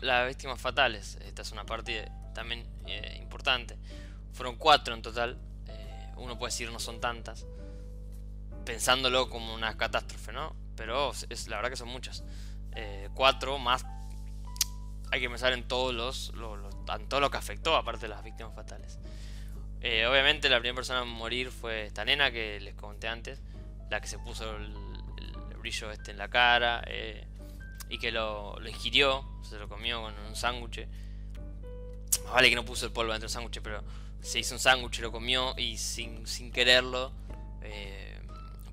las víctimas fatales, esta es una parte también eh, importante. Fueron cuatro en total. uno puede decir no son tantas. Pensándolo como una catástrofe, ¿no? Pero es, la verdad que son muchas. cuatro más hay que pensar en todos los, todo lo que afectó, aparte de las víctimas fatales. Eh, obviamente la primera persona a morir fue esta nena que les conté antes, la que se puso el, brillo este en la cara eh, y que lo, ingirió, se lo comió con un sándwich. Vale que no puso el polvo dentro del sándwich, pero se hizo un sándwich, lo comió y sin, sin quererlo, eh,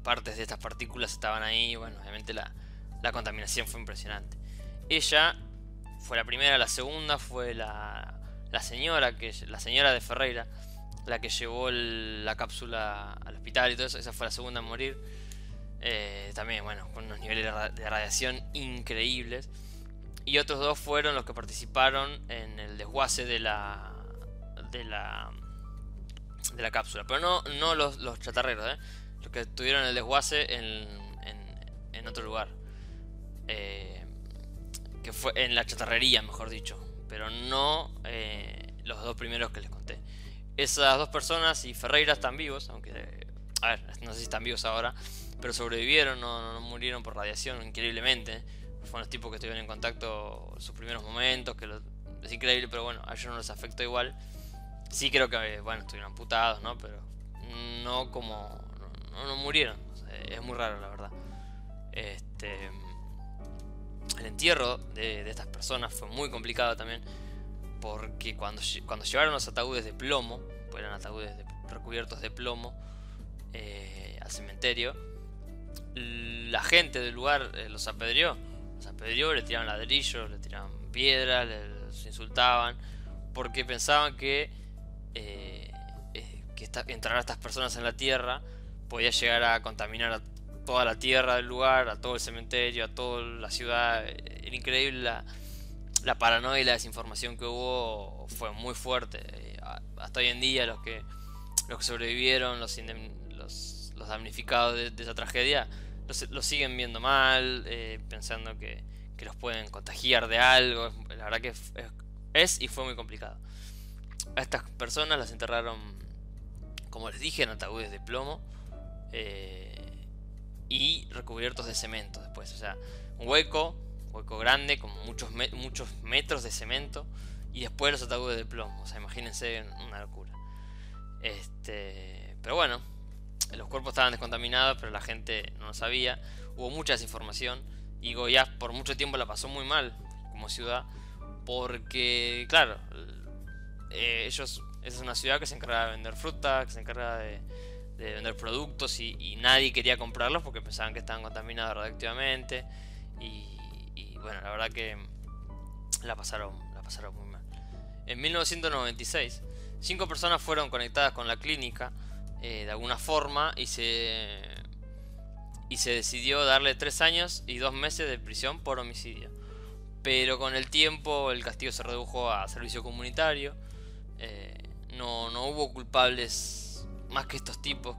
partes de estas partículas estaban ahí. Bueno, obviamente la, la contaminación fue impresionante. Ella fue la primera, la segunda fue la, la señora, que, la señora de Ferreira, la que llevó la cápsula al hospital y todo eso, esa fue la segunda a morir. Eh, también, bueno, con unos niveles de radiación increíbles. Y otros dos fueron los que participaron en el desguace de la. de la. de la cápsula. Pero no, no los, los chatarreros, ¿eh? Los que tuvieron el desguace en, en, otro lugar. Eh, que fue en la chatarrería, mejor dicho, pero no eh, los dos primeros que les conté. Esas dos personas y Ferreira están vivos, aunque, a ver, no sé si están vivos ahora, pero sobrevivieron, no, murieron por radiación, increíblemente. Fueron los tipos que estuvieron en contacto sus primeros momentos, que es increíble, pero bueno, a ellos no les afectó igual. Sí creo que, bueno, estuvieron amputados, ¿no? Pero no como... No, no murieron. es muy raro, la verdad. Este el entierro de, estas personas fue muy complicado también, porque cuando, cuando llevaron los ataúdes de plomo, pues eran ataúdes recubiertos de plomo, eh, al cementerio, la gente del lugar eh, los apedreó, los apedreó, le tiraban ladrillos, le tiraban piedras, les insultaban, porque pensaban que, eh, que entrar a estas personas en la tierra podía llegar a contaminar a toda la tierra del lugar, a todo el cementerio, a toda la ciudad. Era increíble la, paranoia y la desinformación que hubo fue muy fuerte. Eh, hasta hoy en día los que, los que sobrevivieron, los, los, los damnificados de, esa tragedia, los, siguen viendo mal, eh, pensando que, que, los pueden contagiar de algo. La verdad que es, es, y fue muy complicado. A estas personas las enterraron, como les dije, en ataúdes de plomo. Eh, y recubiertos de cemento después. O sea, un hueco, hueco grande, con muchos, muchos metros de cemento y después los ataúdes de plomo. O sea, imagínense una locura. Este, pero bueno, los cuerpos estaban descontaminados, pero la gente no lo sabía. Hubo mucha desinformación y Goiás por mucho tiempo la pasó muy mal como ciudad porque, claro, eh, ellos es una ciudad que se encarga de vender fruta, que se encarga de de vender productos y, nadie quería comprarlos porque pensaban que estaban contaminados radioactivamente y, bueno, la verdad que la pasaron, la pasaron muy mal. En 1996, cinco personas fueron conectadas con la clínica eh, de alguna forma y se, y se decidió darle tres años y dos meses de prisión por homicidio. Pero con el tiempo el castigo se redujo a servicio comunitario. Eh, no, no hubo culpables más que estos tipos,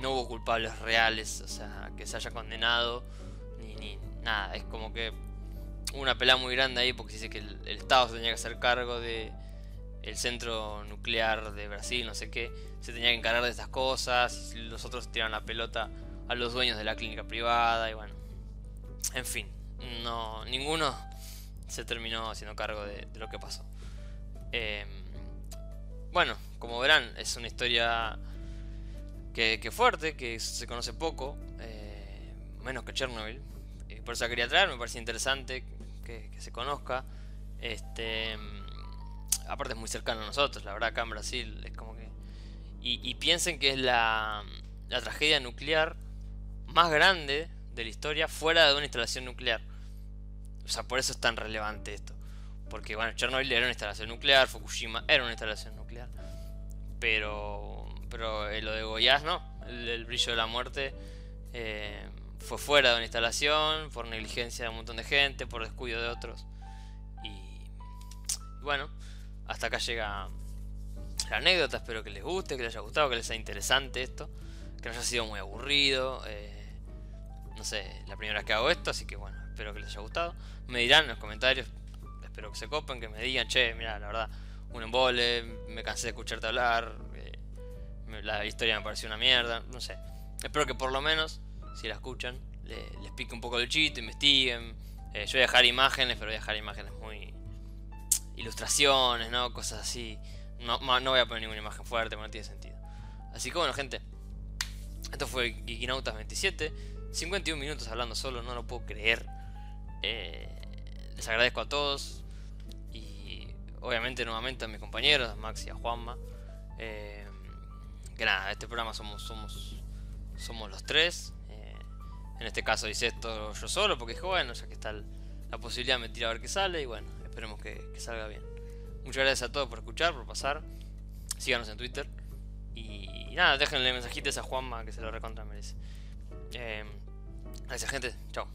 no hubo culpables reales, o sea, que se haya condenado, ni, ni nada. Es como que una pelea muy grande ahí porque dice que el, Estado se tenía que hacer cargo de el centro nuclear de Brasil, no sé qué, se tenía que encargar de estas cosas, los otros tiraron la pelota a los dueños de la clínica privada y bueno, en fin, no ninguno se terminó haciendo cargo de, lo que pasó. Em, bueno, como verán, es una historia que, fuerte, que se conoce poco, eh, menos que Chernobyl. Y por eso la quería traer, me parece interesante que, se conozca. Este, aparte es muy cercano a nosotros, la verdad acá en Brasil es como que... Y, piensen que es la, la tragedia nuclear más grande de la historia fuera de una instalación nuclear. O sea, por eso es tan relevante esto. Porque bueno, Chernobyl era una instalación nuclear, Fukushima era una instalación nuclear. Pero, pero eh, lo de Goiás no, el, brillo de la muerte eh, fue fuera de una instalación, por negligencia de un montón de gente, por descuido de otros. Y, bueno, hasta acá llega la anécdota, espero que les guste, que les haya gustado, que les sea interesante esto, que no haya sido muy aburrido. Eh, no sé, la primera vez que hago esto, así que bueno, espero que les haya gustado. Me dirán en los comentarios, espero que se copen, que me digan, che, mira, la verdad, un embole, me cansé de escucharte hablar, eh, la historia me pareció una mierda, no sé. Espero que por lo menos, si la escuchan, les pique un poco el chito, investiguen. Eh, yo voy a dejar imágenes, pero voy a dejar imágenes muy... ilustraciones, ¿no? Cosas así. No, no voy a poner ninguna imagen fuerte, no tiene sentido. Así que bueno, gente. Esto fue Geekinautas 27. 51 minutos hablando solo, no lo puedo creer. Eh, les agradezco a todos. Y obviamente nuevamente a mis compañeros, a Max y a Juanma. Eh, que nada, este programa somos, somos, somos los tres. Eh, en este caso hice esto yo solo porque dije, bueno, ya que está la posibilidad me tiro a ver qué sale. Y bueno, esperemos que, salga bien. Muchas gracias a todos por escuchar, por pasar. Síganos en Twitter. Y, nada, déjenle mensajitos a Juanma que se lo recontra merece. Eh, gracias gente, chao.